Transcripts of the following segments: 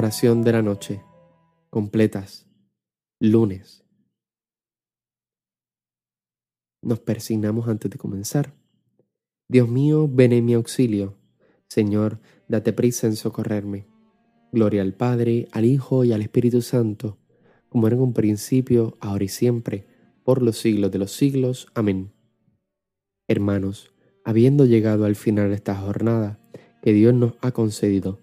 Oración de la noche. Completas. Lunes. Nos persignamos antes de comenzar. Dios mío, ven en mi auxilio. Señor, date prisa en socorrerme. Gloria al Padre, al Hijo y al Espíritu Santo, como era en un principio, ahora y siempre, por los siglos de los siglos. Amén. Hermanos, habiendo llegado al final de esta jornada que Dios nos ha concedido,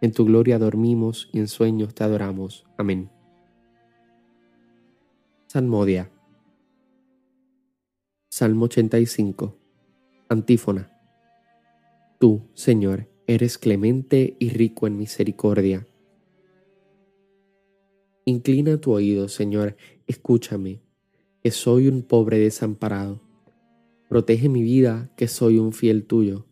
en tu gloria dormimos y en sueños te adoramos. Amén. Salmodia. Salmo 85. Antífona. Tú, Señor, eres clemente y rico en misericordia. Inclina tu oído, Señor, escúchame, que soy un pobre desamparado. Protege mi vida, que soy un fiel tuyo.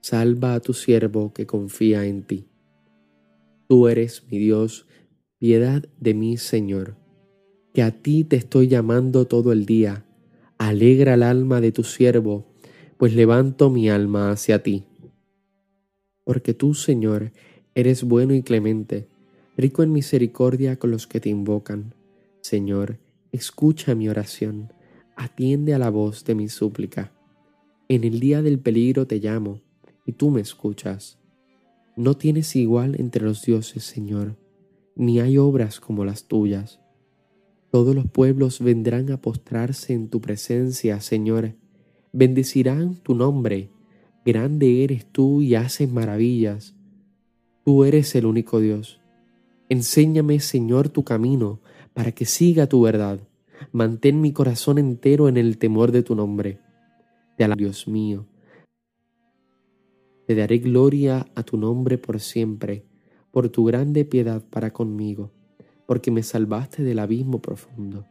Salva a tu siervo que confía en ti. Tú eres mi Dios, piedad de mí, Señor, que a ti te estoy llamando todo el día. Alegra el alma de tu siervo, pues levanto mi alma hacia ti. Porque tú, Señor, eres bueno y clemente, rico en misericordia con los que te invocan. Señor, escucha mi oración, atiende a la voz de mi súplica. En el día del peligro te llamo, y tú me escuchas. No tienes igual entre los dioses, Señor, ni hay obras como las tuyas. Todos los pueblos vendrán a postrarse en tu presencia, Señor. Bendecirán tu nombre. Grande eres tú y haces maravillas. Tú eres el único Dios. Enséñame, Señor, tu camino, para que siga tu verdad. Mantén mi corazón entero en el temor de tu nombre. Te alabo, Dios mío te daré gloria a tu nombre por siempre, por tu grande piedad para conmigo, porque me salvaste del abismo profundo.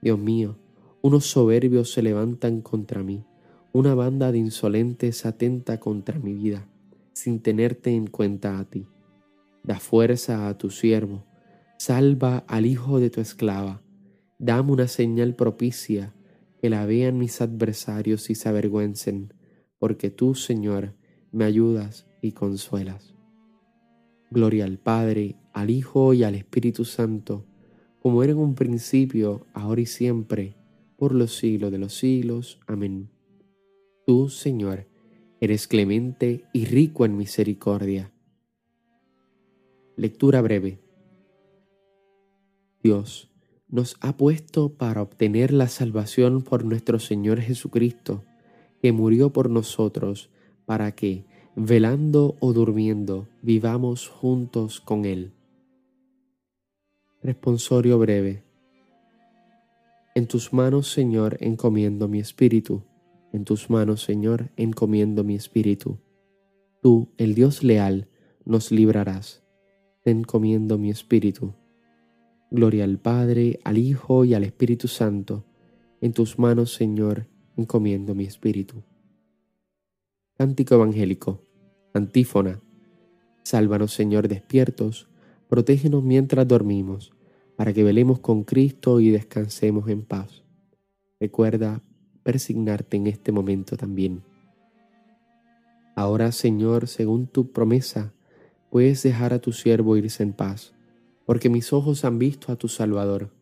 Dios mío, unos soberbios se levantan contra mí, una banda de insolentes atenta contra mi vida, sin tenerte en cuenta a ti. Da fuerza a tu siervo, salva al hijo de tu esclava, dame una señal propicia, que la vean mis adversarios y se avergüencen, porque tú, Señor, me ayudas y consuelas. Gloria al Padre, al Hijo y al Espíritu Santo, como era en un principio, ahora y siempre, por los siglos de los siglos. Amén. Tú, Señor, eres clemente y rico en misericordia. Lectura breve. Dios nos ha puesto para obtener la salvación por nuestro Señor Jesucristo, que murió por nosotros, para que, velando o durmiendo, vivamos juntos con Él. Responsorio breve. En tus manos, Señor, encomiendo mi espíritu. En tus manos, Señor, encomiendo mi espíritu. Tú, el Dios leal, nos librarás. Te encomiendo mi espíritu. Gloria al Padre, al Hijo y al Espíritu Santo. En tus manos, Señor, encomiendo mi espíritu. Cántico Evangélico. Antífona. Sálvanos, Señor, despiertos, protégenos mientras dormimos, para que velemos con Cristo y descansemos en paz. Recuerda persignarte en este momento también. Ahora, Señor, según tu promesa, puedes dejar a tu siervo irse en paz, porque mis ojos han visto a tu Salvador,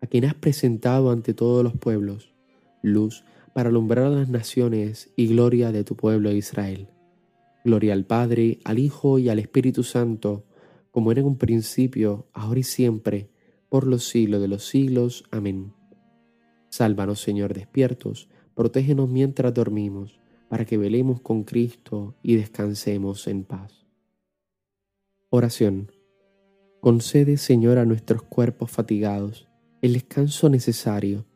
a quien has presentado ante todos los pueblos, luz para alumbrar a las naciones y gloria de tu pueblo Israel. Gloria al Padre, al Hijo y al Espíritu Santo, como era en un principio, ahora y siempre, por los siglos de los siglos. Amén. Sálvanos, Señor, despiertos, protégenos mientras dormimos, para que velemos con Cristo y descansemos en paz. Oración. Concede, Señor, a nuestros cuerpos fatigados el descanso necesario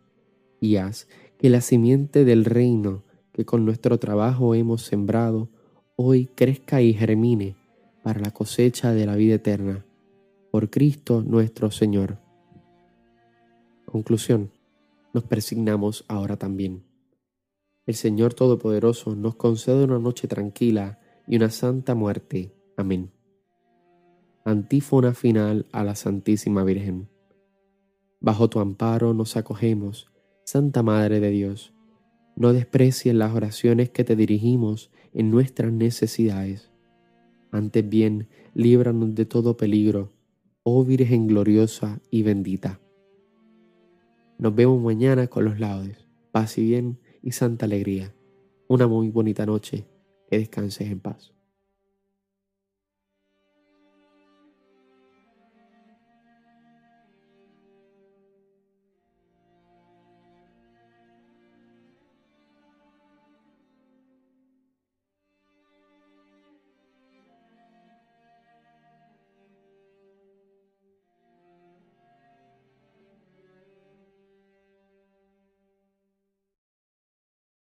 y haz que la simiente del reino que con nuestro trabajo hemos sembrado hoy crezca y germine para la cosecha de la vida eterna. Por Cristo nuestro Señor. Conclusión. Nos persignamos ahora también. El Señor Todopoderoso nos concede una noche tranquila y una santa muerte. Amén. Antífona final a la Santísima Virgen. Bajo tu amparo nos acogemos, Santa Madre de Dios no desprecies las oraciones que te dirigimos en nuestras necesidades. Antes bien, líbranos de todo peligro, oh Virgen gloriosa y bendita. Nos vemos mañana con los laudes. Paz y bien y santa alegría. Una muy bonita noche. Que descanses en paz.